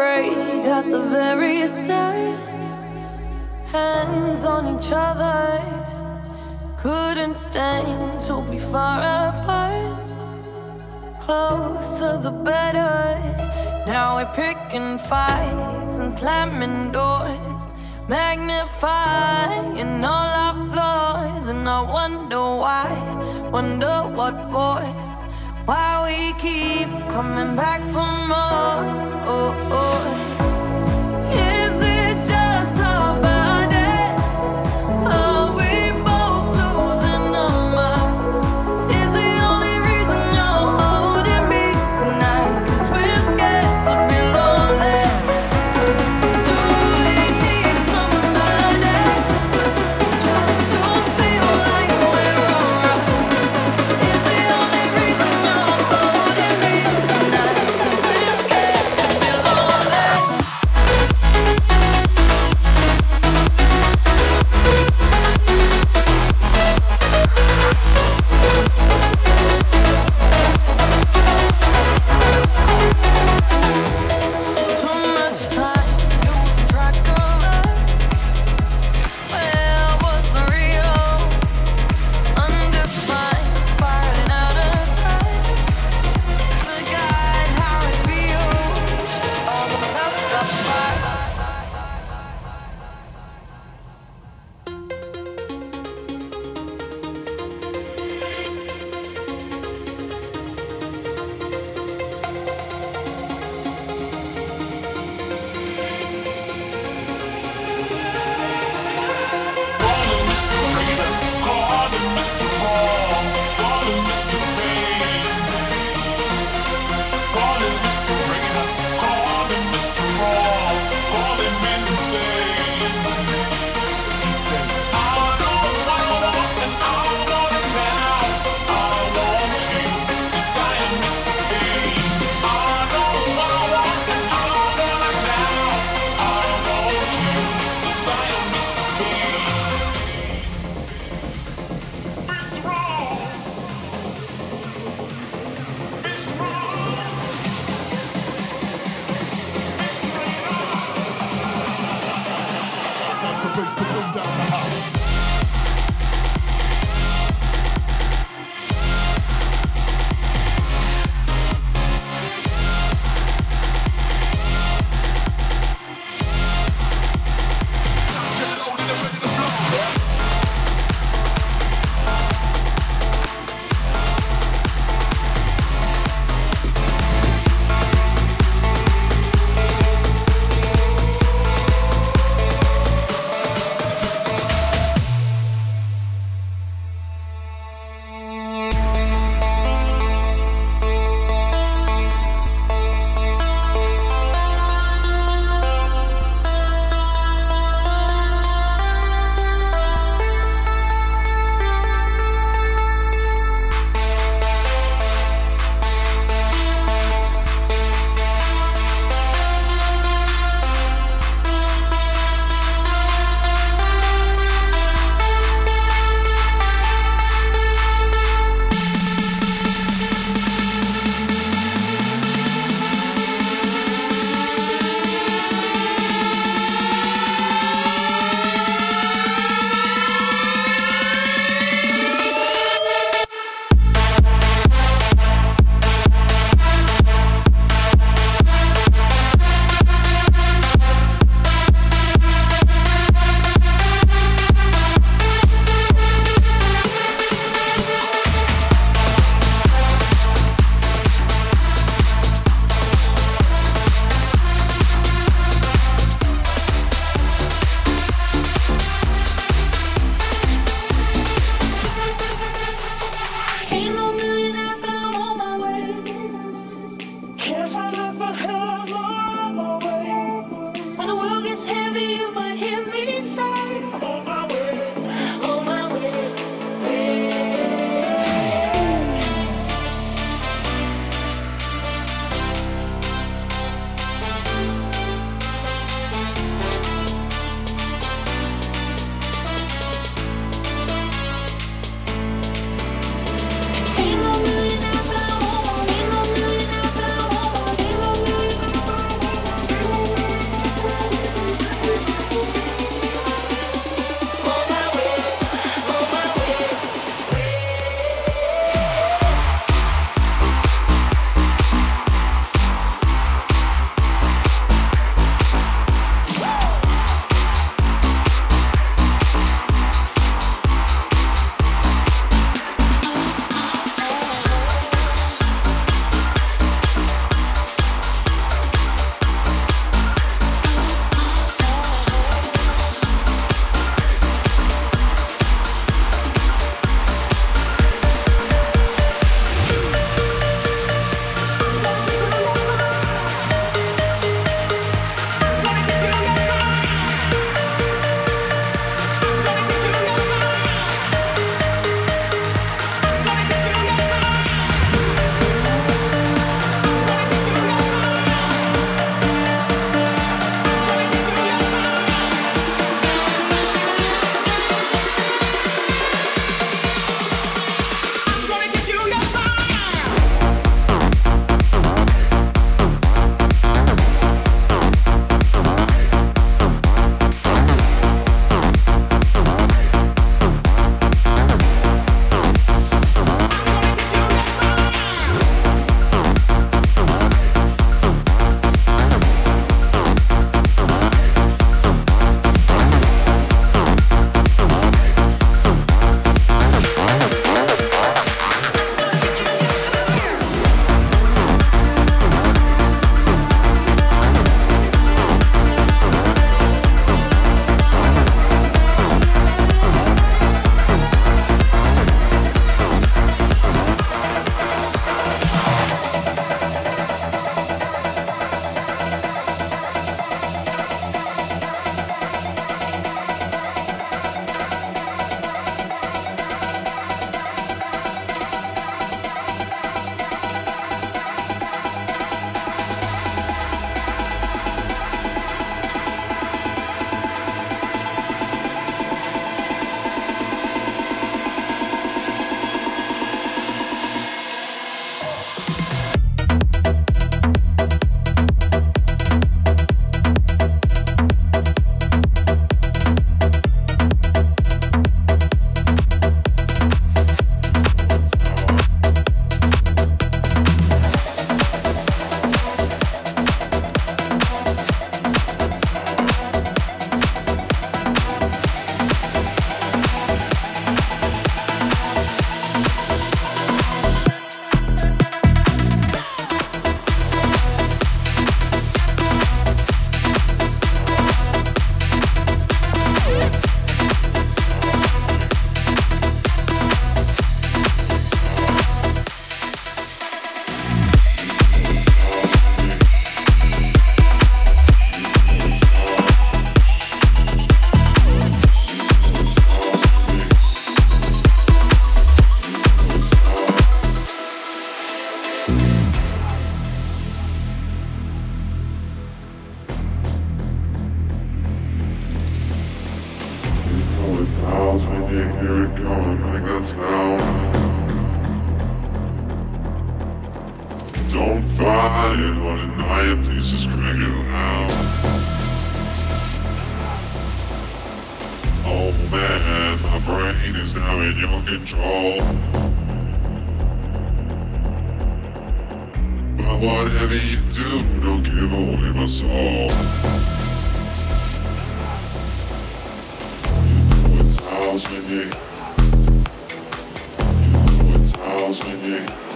at the very start. Hands on each other, couldn't stand to be far apart. Closer the better. Now we're picking fights and slamming doors, magnifying all our flaws. And I wonder why, wonder what for, why we keep coming back for more. Oh, oh. Is Oh man, my brain is now in your control. But whatever you do, don't give away my soul. You know it's when you. Know it's you.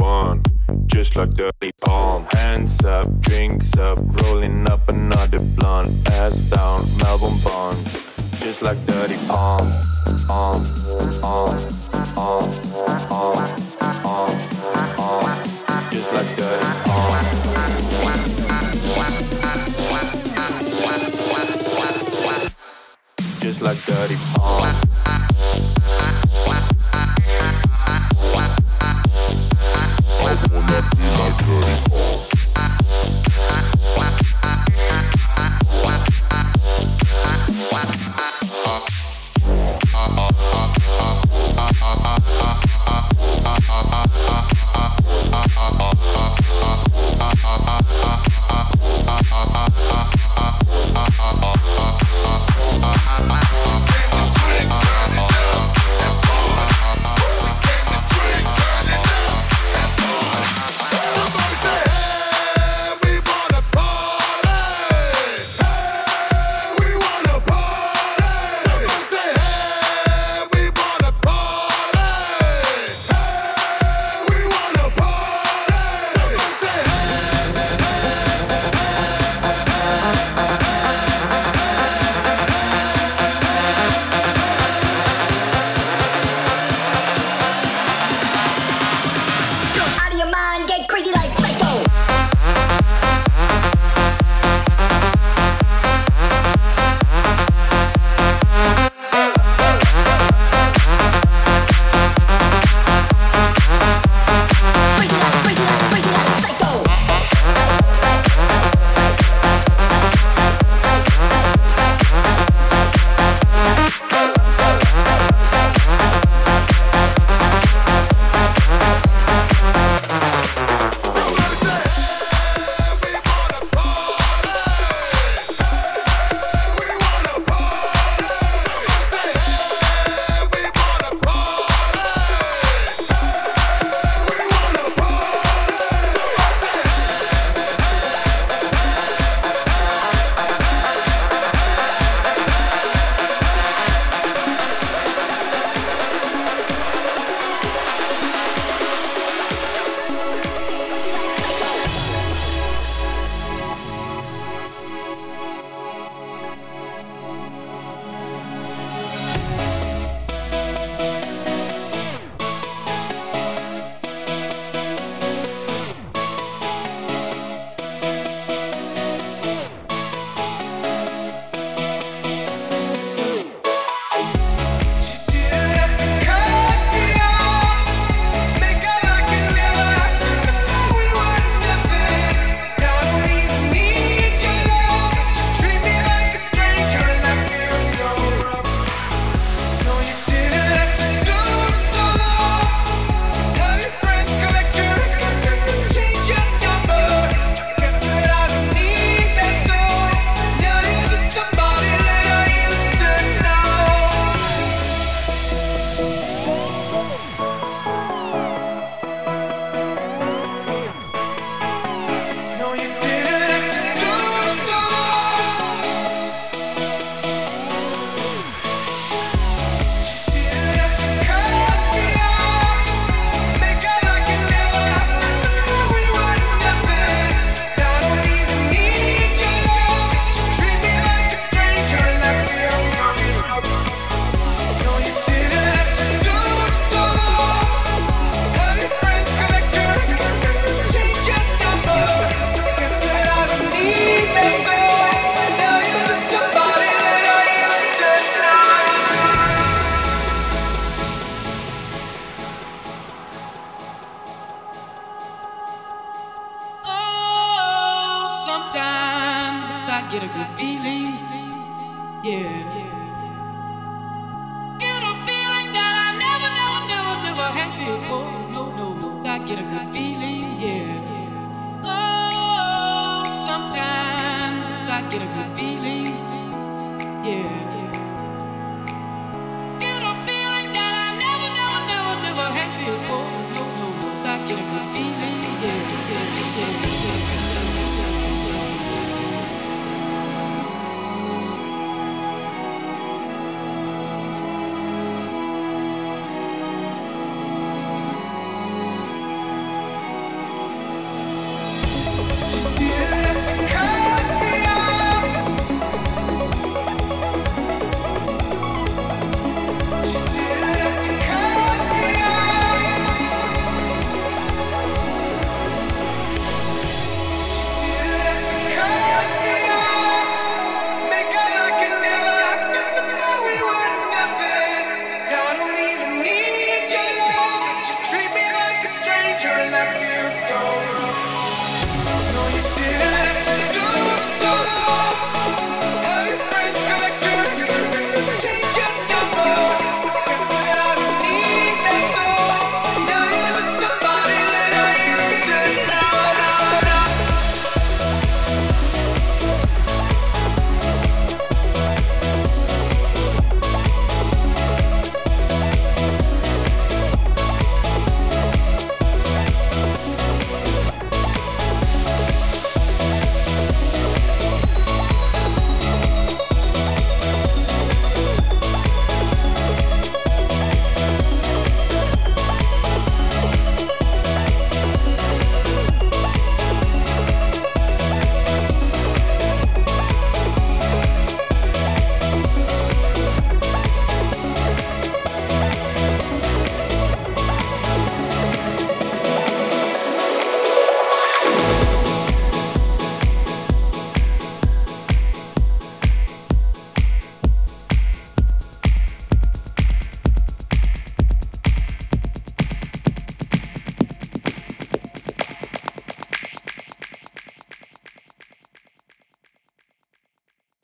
one, just like dirty palm. Hands up, drinks up, rolling up another blunt. Ass down, Melbourne bounce, just like dirty palm. Palm, palm, palm, palm, palm, just like dirty palm. Just like dirty palm.